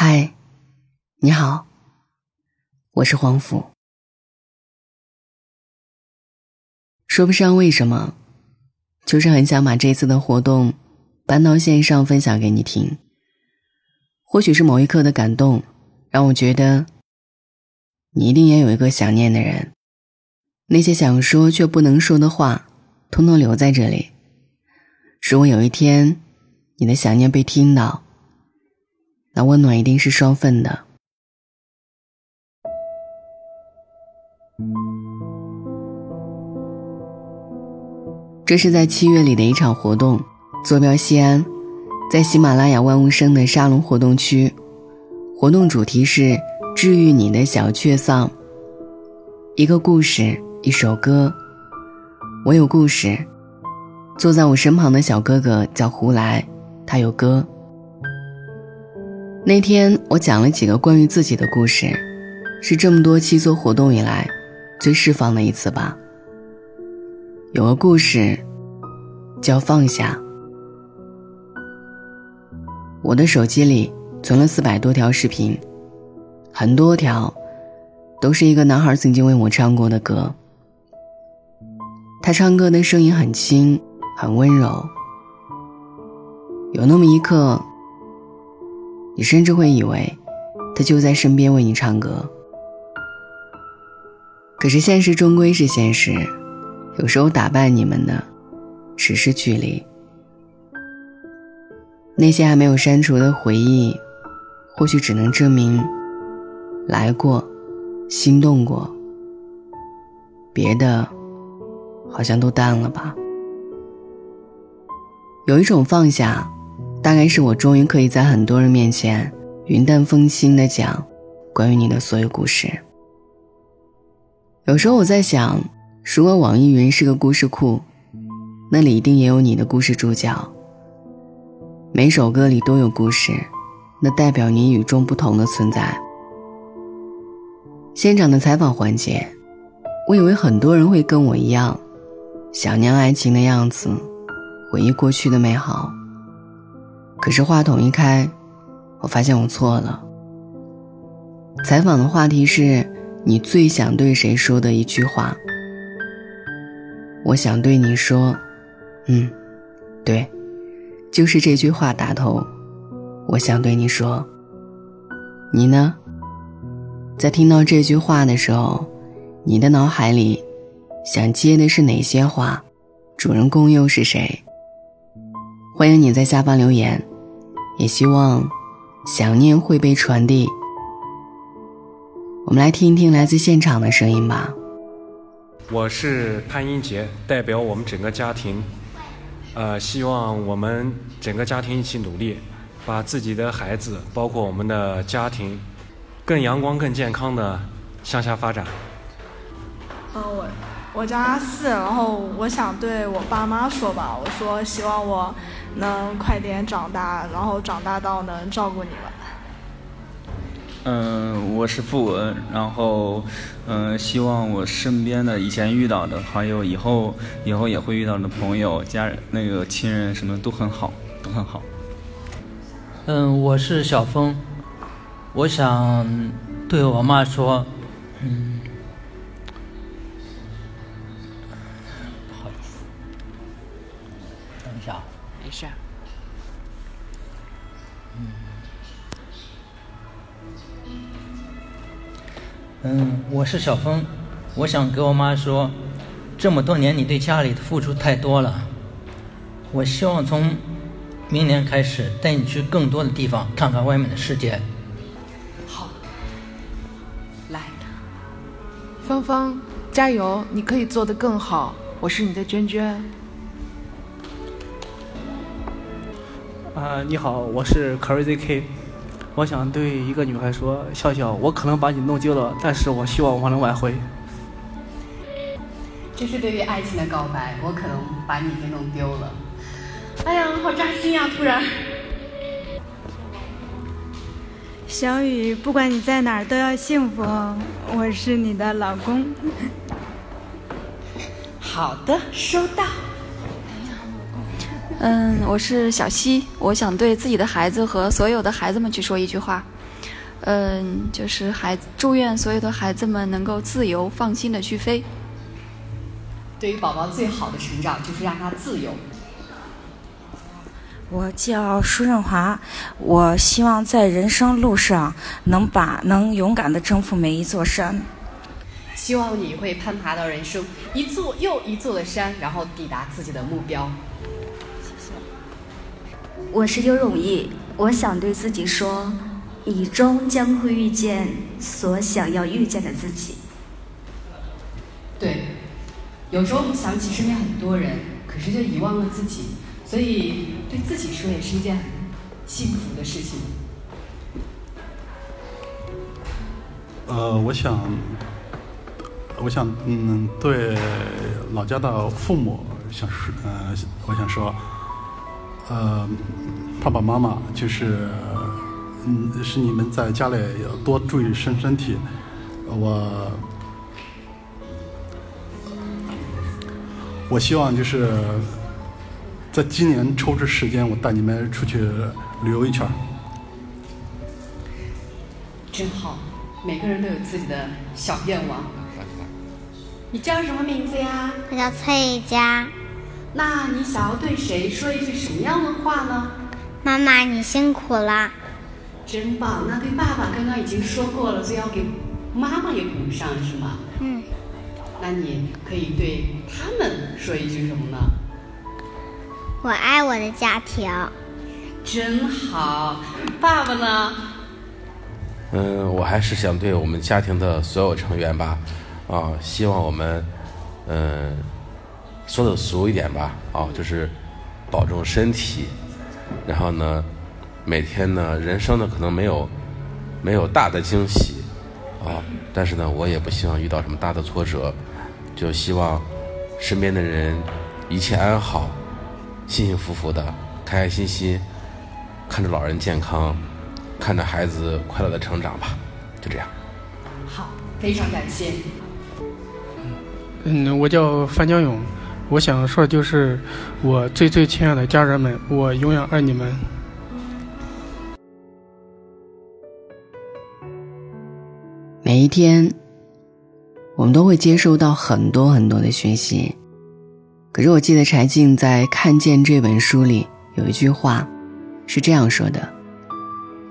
嗨，你好，我是黄甫。说不上为什么，就是很想把这次的活动搬到线上分享给你听。或许是某一刻的感动，让我觉得你一定也有一个想念的人。那些想说却不能说的话，通通留在这里。如果有一天你的想念被听到，那温暖一定是双份的。这是在七月里的一场活动，坐标西安，在喜马拉雅万物生的沙龙活动区。活动主题是治愈你的小确丧。一个故事，一首歌。我有故事。坐在我身旁的小哥哥叫胡来，他有歌。那天我讲了几个关于自己的故事，是这么多期做活动以来最释放的一次吧。有个故事叫放下。我的手机里存了四百多条视频，很多条都是一个男孩曾经为我唱过的歌。他唱歌的声音很轻，很温柔，有那么一刻。你甚至会以为，他就在身边为你唱歌。可是现实终归是现实，有时候打败你们的，只是距离。那些还没有删除的回忆，或许只能证明，来过，心动过，别的，好像都淡了吧。有一种放下。大概是我终于可以在很多人面前云淡风轻的讲关于你的所有故事。有时候我在想，如果网易云是个故事库，那里一定也有你的故事主角。每首歌里都有故事，那代表你与众不同的存在。现场的采访环节，我以为很多人会跟我一样，想念爱情的样子，回忆过去的美好。可是话筒一开，我发现我错了。采访的话题是你最想对谁说的一句话。我想对你说，嗯，对，就是这句话打头。我想对你说，你呢？在听到这句话的时候，你的脑海里想接的是哪些话？主人公又是谁？欢迎你在下方留言。也希望想念会被传递。我们来听一听来自现场的声音吧。我是潘英杰，代表我们整个家庭，呃，希望我们整个家庭一起努力，把自己的孩子，包括我们的家庭，更阳光、更健康的向下发展。嗯，我我叫阿四，然后我想对我爸妈说吧，我说希望我。能快点长大，然后长大到能照顾你们。嗯，我是付文，然后嗯，希望我身边的以前遇到的，还有以后以后也会遇到的朋友、家人、那个亲人什么都很好，都很好。嗯，我是小峰，我想对我妈说，嗯。是。嗯，我是小峰，我想跟我妈说，这么多年你对家里的付出太多了，我希望从明年开始带你去更多的地方看看外面的世界。好，来，芳芳，加油，你可以做得更好。我是你的娟娟。啊，你好，我是 Crazy K，我想对一个女孩说，笑笑，我可能把你弄丢了，但是我希望我能挽回。这是对于爱情的告白，我可能把你给弄丢了。哎呀，好扎心呀！突然。小雨，不管你在哪儿都要幸福哦，我是你的老公。好的，收到。嗯，我是小溪，我想对自己的孩子和所有的孩子们去说一句话：嗯，就是孩子祝愿所有的孩子们能够自由放心的去飞。对于宝宝最好的成长就是让他自由。我叫舒润华，我希望在人生路上能把能勇敢的征服每一座山。希望你会攀爬到人生一座又一座的山，然后抵达自己的目标。我是尤永义，我想对自己说，你终将会遇见所想要遇见的自己。对，有时候想起身边很多人，可是就遗忘了自己，所以对自己说也是一件很幸福的事情。呃，我想。我想，嗯，对老家的父母想说，呃，我想说，呃，爸爸妈妈就是，嗯，是你们在家里要多注意身身体。我，我希望就是在今年抽出时间，我带你们出去旅游一圈。真好，每个人都有自己的小愿望。你叫什么名字呀？我叫崔佳。那你想要对谁说一句什么样的话呢？妈妈，你辛苦了。真棒！那对爸爸刚刚已经说过了，所以要给妈妈也补上，是吗？嗯。那你可以对他们说一句什么呢？我爱我的家庭。真好。爸爸呢？嗯，我还是想对我们家庭的所有成员吧。啊，希望我们，嗯，说的俗一点吧，啊，就是保重身体，然后呢，每天呢，人生呢可能没有没有大的惊喜，啊，但是呢，我也不希望遇到什么大的挫折，就希望身边的人一切安好，幸幸福福的，开开心心，看着老人健康，看着孩子快乐的成长吧，就这样。好，非常感谢。嗯，我叫范江勇，我想说的就是，我最最亲爱的家人们，我永远爱你们。每一天，我们都会接收到很多很多的讯息，可是我记得柴静在《看见》这本书里有一句话，是这样说的：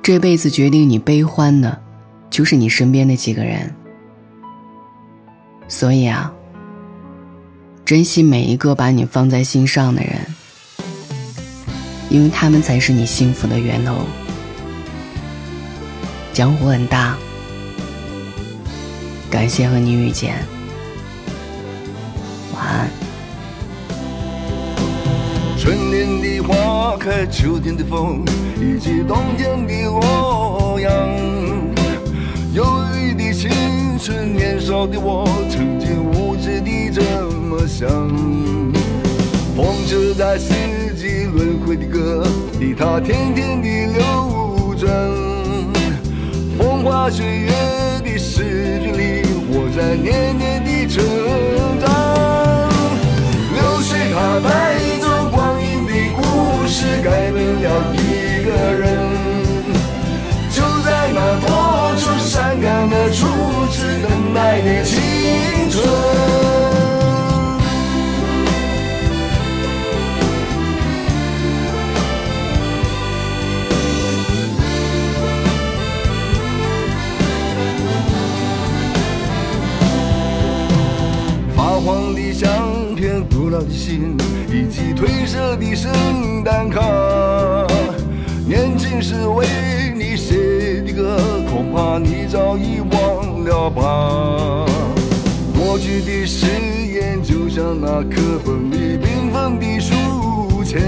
这辈子决定你悲欢的，就是你身边的几个人。所以啊。珍惜每一个把你放在心上的人，因为他们才是你幸福的源头。江湖很大，感谢和你遇见，晚安。春天的花开，秋天的风，以及冬天的洛阳。青春，年少的我，曾经无知的这么。想，风车在四季轮回的歌里，它天天地流转。风花雪月的诗句里，我在年年的成长。流水它带走光阴的故事，改变了一个人。愁善感的初次等待的青春。发黄的相片、古老的信以及褪色的圣诞卡，年轻时为你写的歌，怕你早已忘了吧。过去的誓言就像那课本里缤纷的书签，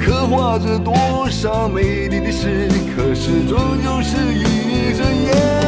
刻画着多少美丽的诗，可是终究是一阵烟。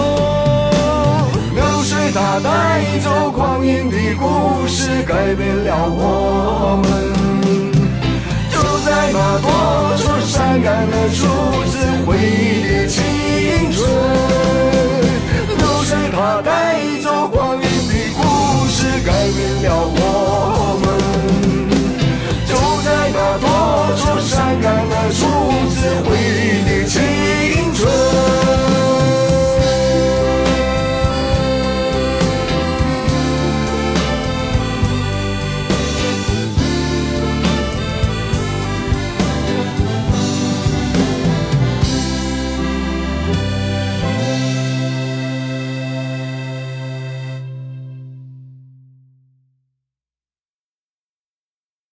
它带走光阴的故事，改变了我们。就在那多愁善感的初次回忆的青春。流水它带走光阴的故事，改变了我们。就在那多愁善感的初次回忆的。